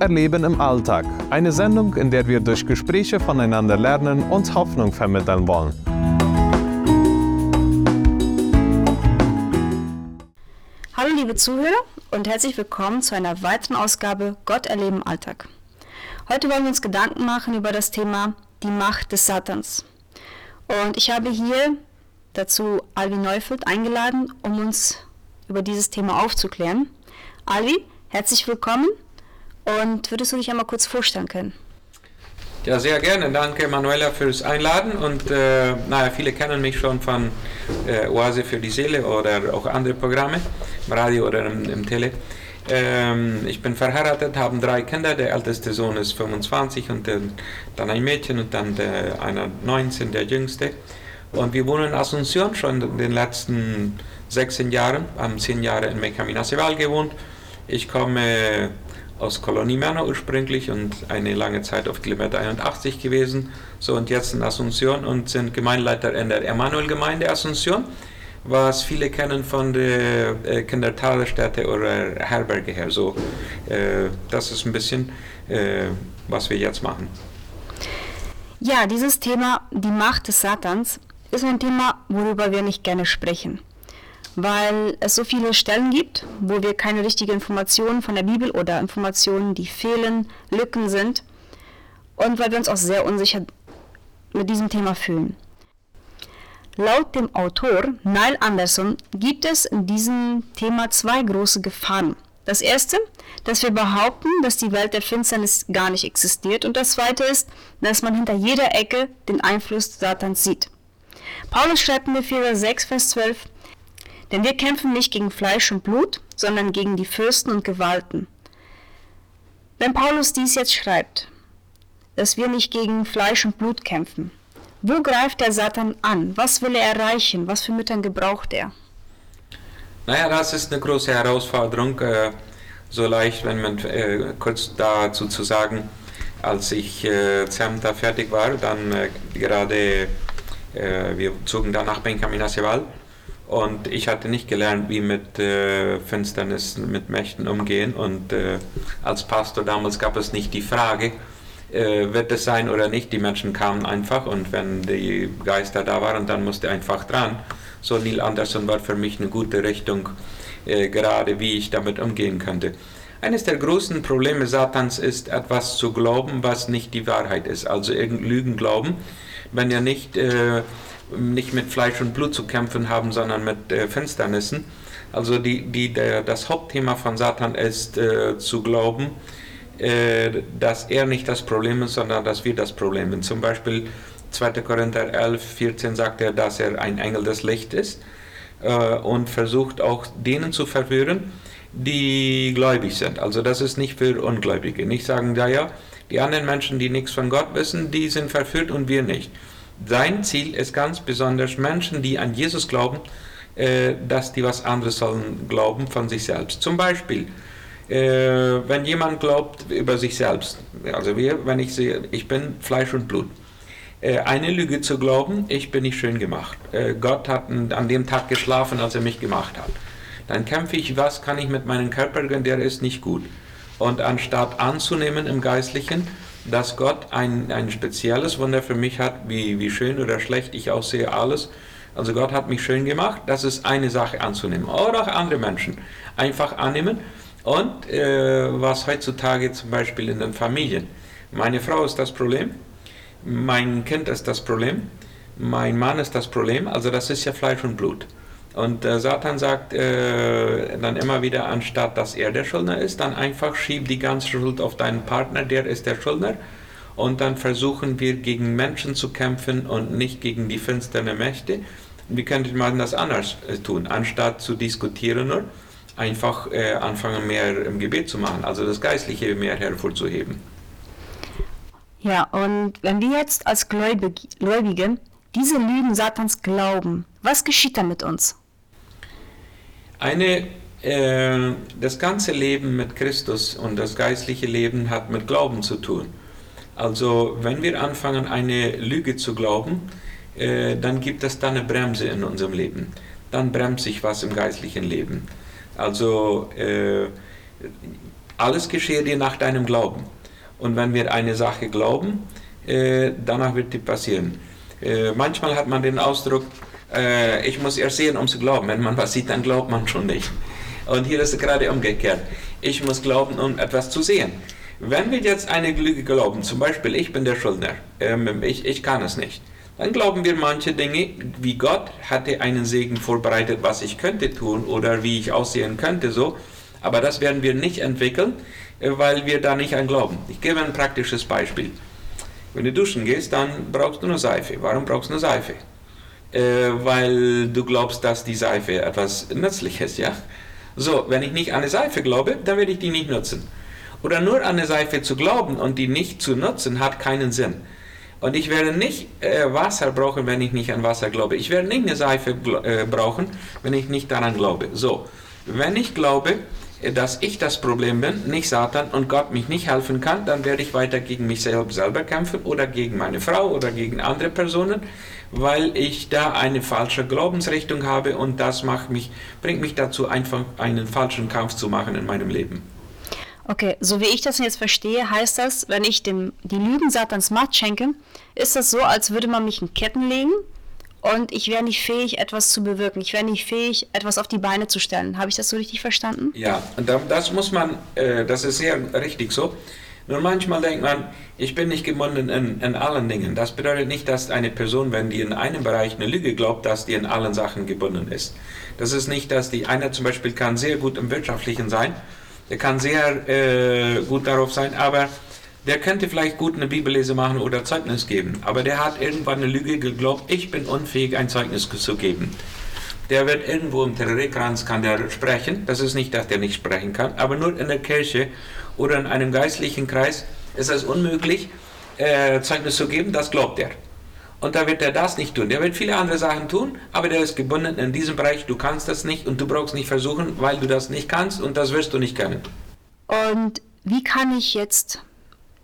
Erleben im Alltag. Eine Sendung, in der wir durch Gespräche voneinander lernen und Hoffnung vermitteln wollen. Hallo liebe Zuhörer und herzlich willkommen zu einer weiteren Ausgabe Gott erleben im Alltag. Heute wollen wir uns Gedanken machen über das Thema die Macht des Satans. Und ich habe hier dazu Alvi Neufeld eingeladen, um uns über dieses Thema aufzuklären. Alvi, herzlich willkommen und würdest du dich einmal kurz vorstellen können? Ja, sehr gerne. Danke, Manuela, fürs Einladen. Und äh, naja, viele kennen mich schon von äh, Oase für die Seele oder auch andere Programme, im Radio oder im, im Tele. Ähm, ich bin verheiratet, habe drei Kinder. Der älteste Sohn ist 25 und der, dann ein Mädchen und dann der, einer 19, der jüngste. Und wir wohnen in Asunción schon in den letzten 16 Jahren, haben 10 Jahre in Meccaminaceval gewohnt. Ich komme aus Kolonie Männer ursprünglich und eine lange Zeit auf Kilometer 81 gewesen. So und jetzt in Asunción und sind Gemeindeleiter in der Emanuel-Gemeinde Asunción, was viele kennen von der äh, Kindertagesstätte oder Herberge her. So, äh, das ist ein bisschen, äh, was wir jetzt machen. Ja, dieses Thema, die Macht des Satans, ist ein Thema, worüber wir nicht gerne sprechen weil es so viele Stellen gibt, wo wir keine richtigen Informationen von der Bibel oder Informationen, die fehlen, Lücken sind und weil wir uns auch sehr unsicher mit diesem Thema fühlen. Laut dem Autor Neil Anderson gibt es in diesem Thema zwei große Gefahren. Das erste, dass wir behaupten, dass die Welt der Finsternis gar nicht existiert. Und das zweite ist, dass man hinter jeder Ecke den Einfluss Satans sieht. Paulus schreibt in Epheser 6, Vers 12, denn wir kämpfen nicht gegen Fleisch und Blut, sondern gegen die Fürsten und Gewalten. Wenn Paulus dies jetzt schreibt, dass wir nicht gegen Fleisch und Blut kämpfen, wo greift der Satan an? Was will er erreichen? Was für Müttern gebraucht er? Naja, das ist eine große Herausforderung. Äh, so leicht, wenn man äh, kurz dazu zu sagen, als ich äh, Zemta fertig war, dann äh, gerade, wir zogen dann nach Benjamin Aceval und ich hatte nicht gelernt, wie mit äh, Finsternis, mit Mächten umgehen. Und äh, als Pastor damals gab es nicht die Frage, äh, wird es sein oder nicht. Die Menschen kamen einfach und wenn die Geister da waren, dann musste einfach dran. So Neil Anderson war für mich eine gute Richtung, äh, gerade wie ich damit umgehen könnte. Eines der großen Probleme Satans ist, etwas zu glauben, was nicht die Wahrheit ist. Also irgendein Lügen glauben. Wenn er nicht äh, nicht mit Fleisch und Blut zu kämpfen haben, sondern mit äh, Finsternissen. Also die, die, der, das Hauptthema von Satan ist äh, zu glauben, äh, dass er nicht das Problem ist, sondern dass wir das Problem sind. Zum Beispiel 2. Korinther 11, 14 sagt er, dass er ein Engel des Lichts ist äh, und versucht auch denen zu verwirren, die gläubig sind. Also das ist nicht für Ungläubige. Nicht sagen, ja, die anderen Menschen, die nichts von Gott wissen, die sind verführt und wir nicht. Sein Ziel ist ganz besonders Menschen, die an Jesus glauben, äh, dass die was anderes sollen glauben von sich selbst. Zum Beispiel, äh, wenn jemand glaubt über sich selbst, also wir, wenn ich sehe, ich bin Fleisch und Blut, äh, eine Lüge zu glauben, ich bin nicht schön gemacht. Gott hat an dem Tag geschlafen, als er mich gemacht hat. Dann kämpfe ich, was kann ich mit meinem Körper, der ist nicht gut. Und anstatt anzunehmen im Geistlichen, dass Gott ein, ein spezielles Wunder für mich hat, wie, wie schön oder schlecht ich aussehe, alles. Also Gott hat mich schön gemacht, das ist eine Sache anzunehmen. Oder auch andere Menschen einfach annehmen. Und äh, was heutzutage zum Beispiel in den Familien. Meine Frau ist das Problem, mein Kind ist das Problem, mein Mann ist das Problem, also das ist ja Fleisch und Blut. Und äh, Satan sagt äh, dann immer wieder, anstatt dass er der Schuldner ist, dann einfach schieb die ganze Schuld auf deinen Partner, der ist der Schuldner. Und dann versuchen wir gegen Menschen zu kämpfen und nicht gegen die finsteren Mächte. Wie könnte man das anders äh, tun? Anstatt zu diskutieren nur, einfach äh, anfangen mehr im Gebet zu machen, also das Geistliche mehr hervorzuheben. Ja, und wenn wir jetzt als Gläubige diese Lügen Satans glauben, was geschieht dann mit uns? Eine, äh, das ganze Leben mit Christus und das geistliche Leben hat mit Glauben zu tun. Also wenn wir anfangen, eine Lüge zu glauben, äh, dann gibt es da eine Bremse in unserem Leben. Dann bremst sich was im geistlichen Leben. Also äh, alles geschehe dir nach deinem Glauben. Und wenn wir eine Sache glauben, äh, danach wird die passieren. Äh, manchmal hat man den Ausdruck, äh, ich muss erst sehen, um zu glauben. Wenn man was sieht, dann glaubt man schon nicht. Und hier ist es gerade umgekehrt. Ich muss glauben, um etwas zu sehen. Wenn wir jetzt eine Lüge glauben, zum Beispiel, ich bin der Schuldner, ähm, ich, ich kann es nicht, dann glauben wir manche Dinge, wie Gott hatte einen Segen vorbereitet, was ich könnte tun oder wie ich aussehen könnte, so. Aber das werden wir nicht entwickeln, äh, weil wir da nicht an glauben. Ich gebe ein praktisches Beispiel. Wenn du duschen gehst, dann brauchst du eine Seife. Warum brauchst du eine Seife? Äh, weil du glaubst, dass die Seife etwas Nützliches, ja? So, wenn ich nicht an eine Seife glaube, dann werde ich die nicht nutzen. Oder nur an eine Seife zu glauben und die nicht zu nutzen, hat keinen Sinn. Und ich werde nicht äh, Wasser brauchen, wenn ich nicht an Wasser glaube. Ich werde nicht eine Seife äh, brauchen, wenn ich nicht daran glaube. So, wenn ich glaube, äh, dass ich das Problem bin, nicht Satan und Gott mich nicht helfen kann, dann werde ich weiter gegen mich selber kämpfen oder gegen meine Frau oder gegen andere Personen weil ich da eine falsche Glaubensrichtung habe und das macht mich, bringt mich dazu, einfach einen falschen Kampf zu machen in meinem Leben. Okay, so wie ich das jetzt verstehe, heißt das, wenn ich dem die Lügen Satans Macht schenke, ist das so, als würde man mich in Ketten legen und ich wäre nicht fähig, etwas zu bewirken. Ich wäre nicht fähig, etwas auf die Beine zu stellen. Habe ich das so richtig verstanden? Ja, das muss man, äh, das ist sehr richtig so. Nur manchmal denkt man, ich bin nicht gebunden in, in, allen Dingen. Das bedeutet nicht, dass eine Person, wenn die in einem Bereich eine Lüge glaubt, dass die in allen Sachen gebunden ist. Das ist nicht, dass die einer zum Beispiel kann sehr gut im Wirtschaftlichen sein, der kann sehr äh, gut darauf sein, aber der könnte vielleicht gut eine Bibellese machen oder Zeugnis geben. Aber der hat irgendwann eine Lüge geglaubt, ich bin unfähig, ein Zeugnis zu geben. Der wird irgendwo im Terrorkranz kann der sprechen. Das ist nicht, dass der nicht sprechen kann, aber nur in der Kirche oder in einem geistlichen Kreis ist es unmöglich, äh, Zeugnis zu geben, das glaubt er. Und da wird er das nicht tun. Der wird viele andere Sachen tun, aber der ist gebunden in diesem Bereich. Du kannst das nicht und du brauchst nicht versuchen, weil du das nicht kannst und das wirst du nicht können. Und wie kann ich jetzt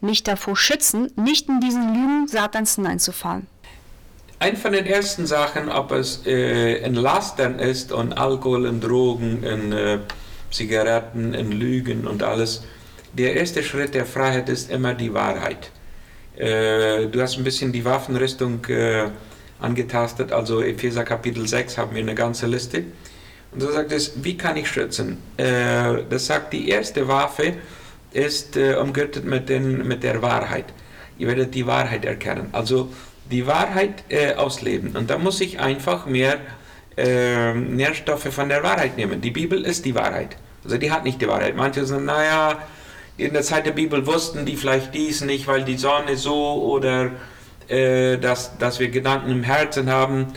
mich davor schützen, nicht in diesen Lügen Satans hineinzufallen? Eine von den ersten Sachen, ob es äh, in Lastern ist und Alkohol, in Drogen, in äh, Zigaretten, in Lügen und alles, der erste Schritt der Freiheit ist immer die Wahrheit. Äh, du hast ein bisschen die Waffenrüstung äh, angetastet, also Epheser Kapitel 6 haben wir eine ganze Liste. Und da sagt es, wie kann ich schützen? Äh, das sagt, die erste Waffe ist äh, umgürtet mit, den, mit der Wahrheit. Ihr werdet die Wahrheit erkennen. Also die Wahrheit äh, ausleben. Und da muss ich einfach mehr äh, Nährstoffe von der Wahrheit nehmen. Die Bibel ist die Wahrheit. Also die hat nicht die Wahrheit. Manche sagen, naja, in der Zeit der Bibel wussten die vielleicht dies nicht, weil die Sonne so oder äh, dass, dass wir Gedanken im Herzen haben.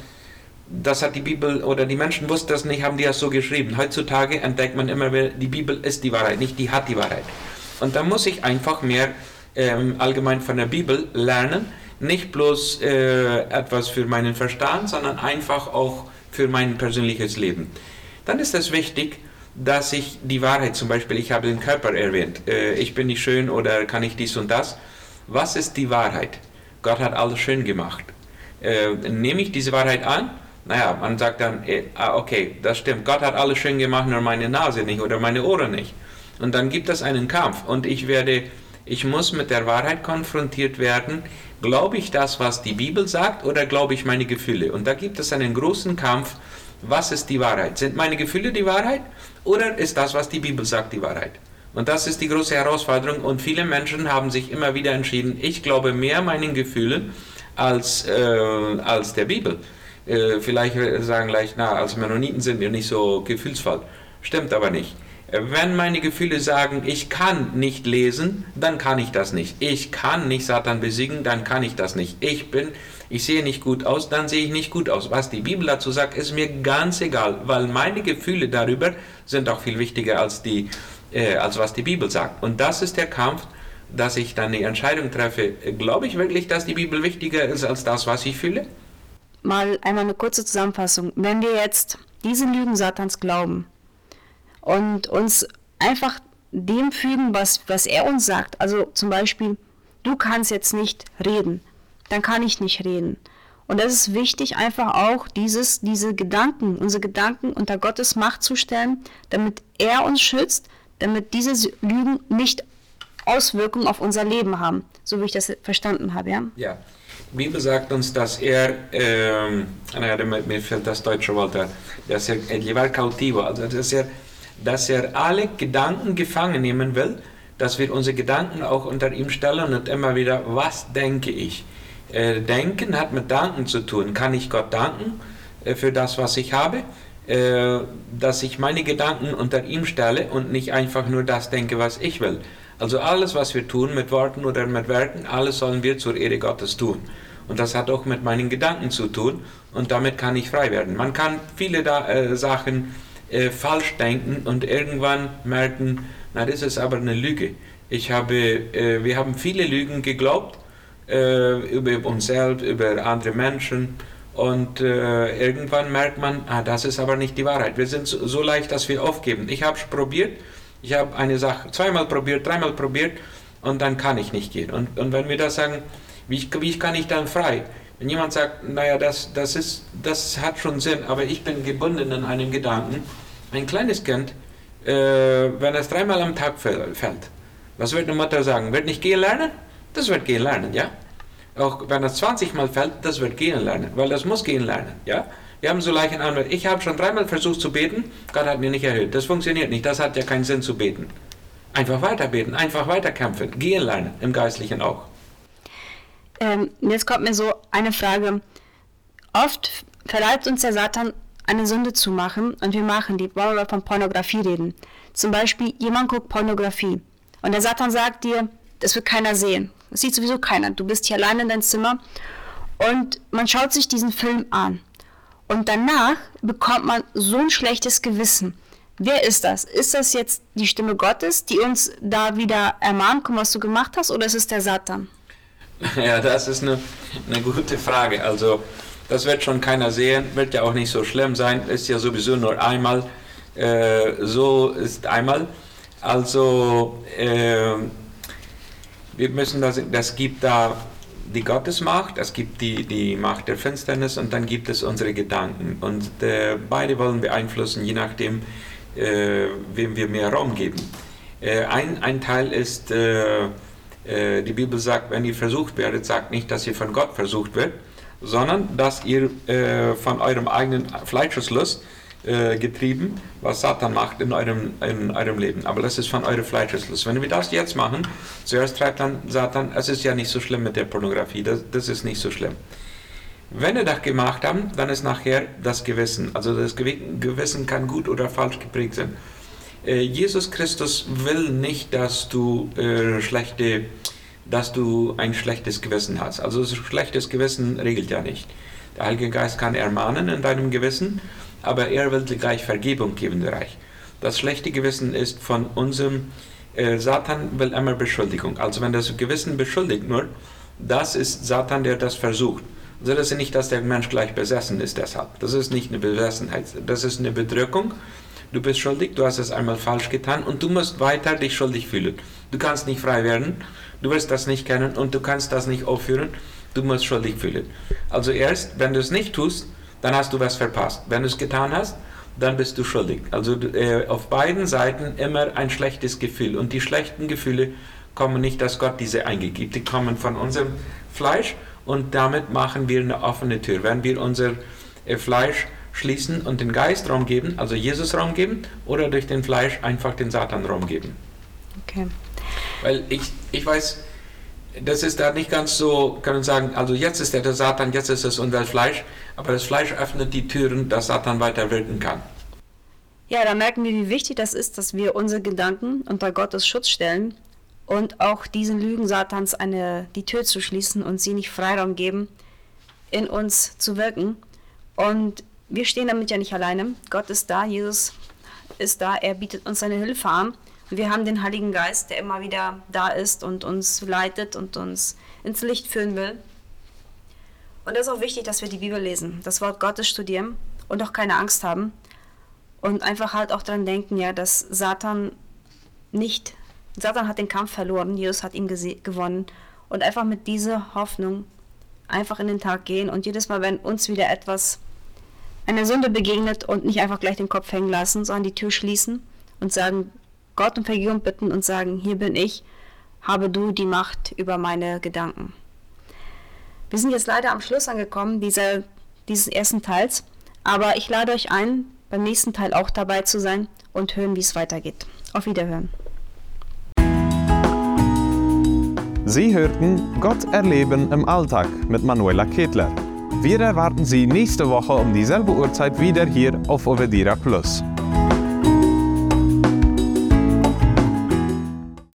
Das hat die Bibel oder die Menschen wussten das nicht, haben die das so geschrieben. Heutzutage entdeckt man immer, die Bibel ist die Wahrheit, nicht die hat die Wahrheit. Und da muss ich einfach mehr ähm, allgemein von der Bibel lernen, nicht bloß äh, etwas für meinen Verstand, sondern einfach auch für mein persönliches Leben. Dann ist es wichtig, dass ich die Wahrheit, zum Beispiel, ich habe den Körper erwähnt, äh, ich bin nicht schön oder kann ich dies und das. Was ist die Wahrheit? Gott hat alles schön gemacht. Äh, nehme ich diese Wahrheit an? Naja, man sagt dann, äh, ah, okay, das stimmt, Gott hat alles schön gemacht, nur meine Nase nicht oder meine Ohren nicht. Und dann gibt es einen Kampf und ich werde, ich muss mit der Wahrheit konfrontiert werden. Glaube ich das, was die Bibel sagt oder glaube ich meine Gefühle? Und da gibt es einen großen Kampf. Was ist die Wahrheit? Sind meine Gefühle die Wahrheit oder ist das, was die Bibel sagt, die Wahrheit? Und das ist die große Herausforderung. Und viele Menschen haben sich immer wieder entschieden, ich glaube mehr meinen Gefühlen als, äh, als der Bibel. Äh, vielleicht sagen gleich, na, als Mennoniten sind wir nicht so gefühlsvoll. Stimmt aber nicht. Wenn meine Gefühle sagen, ich kann nicht lesen, dann kann ich das nicht. Ich kann nicht Satan besiegen, dann kann ich das nicht. Ich bin ich sehe nicht gut aus, dann sehe ich nicht gut aus. Was die Bibel dazu sagt, ist mir ganz egal, weil meine Gefühle darüber sind auch viel wichtiger als, die, äh, als was die Bibel sagt. Und das ist der Kampf, dass ich dann die Entscheidung treffe. Glaube ich wirklich, dass die Bibel wichtiger ist als das, was ich fühle? Mal einmal eine kurze Zusammenfassung. Wenn wir jetzt diese Lügen Satans glauben und uns einfach dem fügen, was, was er uns sagt, also zum Beispiel, du kannst jetzt nicht reden, dann kann ich nicht reden. Und es ist wichtig, einfach auch dieses, diese Gedanken, unsere Gedanken unter Gottes Macht zu stellen, damit er uns schützt, damit diese Lügen nicht Auswirkungen auf unser Leben haben, so wie ich das verstanden habe, ja? Ja. Die Bibel sagt uns, dass er, ähm, naja, mir fällt das deutsche Wort, dass er llevar cautivo, also dass er, dass er alle Gedanken gefangen nehmen will, dass wir unsere Gedanken auch unter ihm stellen und immer wieder, was denke ich? Äh, denken hat mit Danken zu tun. Kann ich Gott danken äh, für das, was ich habe? Äh, dass ich meine Gedanken unter ihm stelle und nicht einfach nur das denke, was ich will. Also alles, was wir tun, mit Worten oder mit Werken, alles sollen wir zur Ehre Gottes tun. Und das hat auch mit meinen Gedanken zu tun und damit kann ich frei werden. Man kann viele da, äh, Sachen äh, falsch denken und irgendwann merken, na, das ist aber eine Lüge. Ich habe, äh, wir haben viele Lügen geglaubt äh, über uns selbst, über andere Menschen und äh, irgendwann merkt man, ah, das ist aber nicht die Wahrheit. Wir sind so, so leicht, dass wir aufgeben. Ich habe es probiert ich habe eine Sache zweimal probiert, dreimal probiert und dann kann ich nicht gehen. Und, und wenn wir das sagen, wie, wie kann ich dann frei? Wenn jemand sagt, naja, das, das, ist, das hat schon Sinn, aber ich bin gebunden an einem Gedanken. Ein kleines Kind, äh, wenn es dreimal am Tag fällt, was wird eine Mutter sagen? Wird nicht gehen lernen? Das wird gehen lernen, ja? Auch wenn es 20 Mal fällt, das wird gehen lernen, weil das muss gehen lernen, ja? Wir haben so leicht einen Anwalt. Ich habe schon dreimal versucht zu beten, Gott hat mir nicht erhöht. Das funktioniert nicht, das hat ja keinen Sinn zu beten. Einfach weiter beten, einfach weiter kämpfen, gehen lernen, im Geistlichen auch. Ähm, jetzt kommt mir so eine Frage. Oft verleiht uns der Satan, eine Sünde zu machen und wir machen die. Wollen wir von Pornografie reden? Zum Beispiel, jemand guckt Pornografie und der Satan sagt dir, das wird keiner sehen. Das sieht sowieso keiner. Du bist hier allein in deinem Zimmer und man schaut sich diesen Film an. Und danach bekommt man so ein schlechtes Gewissen. Wer ist das? Ist das jetzt die Stimme Gottes, die uns da wieder ermahnt, was du gemacht hast, oder ist es der Satan? Ja, das ist eine, eine gute Frage. Also, das wird schon keiner sehen, wird ja auch nicht so schlimm sein, ist ja sowieso nur einmal. Äh, so ist einmal. Also, äh, wir müssen das, das gibt da die Gottesmacht, es gibt die, die Macht der Finsternis und dann gibt es unsere Gedanken. Und äh, beide wollen beeinflussen, je nachdem, äh, wem wir mehr Raum geben. Äh, ein, ein Teil ist, äh, die Bibel sagt, wenn ihr versucht werdet, sagt nicht, dass ihr von Gott versucht werdet, sondern dass ihr äh, von eurem eigenen Fleischeslust äh, getrieben, was Satan macht in eurem, in eurem Leben. Aber das ist von eurem Fleischeslust. Wenn wir das jetzt machen, zuerst treibt dann Satan, es ist ja nicht so schlimm mit der Pornografie, das, das ist nicht so schlimm. Wenn wir das gemacht haben, dann ist nachher das Gewissen. Also das Gewissen kann gut oder falsch geprägt sein. Äh, Jesus Christus will nicht, dass du äh, schlechte, dass du ein schlechtes Gewissen hast. Also das schlechtes Gewissen regelt ja nicht. Der Heilige Geist kann ermahnen in deinem Gewissen aber er will dir gleich Vergebung geben, der Reich. Das schlechte Gewissen ist von unserem, äh, Satan will immer Beschuldigung. Also wenn das Gewissen beschuldigt nur, das ist Satan, der das versucht. Also das ist nicht, dass der Mensch gleich besessen ist deshalb. Das ist nicht eine Besessenheit, das ist eine Bedrückung. Du bist schuldig, du hast es einmal falsch getan und du musst weiter dich schuldig fühlen. Du kannst nicht frei werden, du wirst das nicht kennen und du kannst das nicht aufführen, du musst schuldig fühlen. Also erst, wenn du es nicht tust, dann hast du was verpasst. Wenn du es getan hast, dann bist du schuldig. Also äh, auf beiden Seiten immer ein schlechtes Gefühl. Und die schlechten Gefühle kommen nicht, dass Gott diese eingegibt. Die kommen von unserem Fleisch und damit machen wir eine offene Tür. Wenn wir unser äh, Fleisch schließen und den Geist Raum geben, also Jesus Raum geben, oder durch den Fleisch einfach den Satan Raum geben. Okay. Weil ich, ich weiß, das ist da nicht ganz so, kann man sagen, also jetzt ist er der Satan, jetzt ist es unser Fleisch, aber das Fleisch öffnet die Türen, dass Satan weiter wirken kann. Ja, da merken wir, wie wichtig das ist, dass wir unsere Gedanken unter Gottes Schutz stellen und auch diesen Lügen Satans eine, die Tür zu schließen und sie nicht Freiraum geben, in uns zu wirken. Und wir stehen damit ja nicht alleine. Gott ist da, Jesus ist da, er bietet uns seine Hilfe an. Wir haben den Heiligen Geist, der immer wieder da ist und uns leitet und uns ins Licht führen will. Und es ist auch wichtig, dass wir die Bibel lesen, das Wort Gottes studieren und auch keine Angst haben. Und einfach halt auch daran denken, ja, dass Satan nicht, Satan hat den Kampf verloren, Jesus hat ihn gewonnen. Und einfach mit dieser Hoffnung einfach in den Tag gehen und jedes Mal, wenn uns wieder etwas, eine Sünde begegnet und nicht einfach gleich den Kopf hängen lassen, sondern die Tür schließen und sagen, Gott um Vergebung bitten und sagen, hier bin ich, habe du die Macht über meine Gedanken. Wir sind jetzt leider am Schluss angekommen dieser, dieses ersten Teils, aber ich lade euch ein, beim nächsten Teil auch dabei zu sein und hören, wie es weitergeht. Auf Wiederhören. Sie hörten Gott erleben im Alltag mit Manuela Ketler. Wir erwarten Sie nächste Woche um dieselbe Uhrzeit wieder hier auf Ovedira Plus.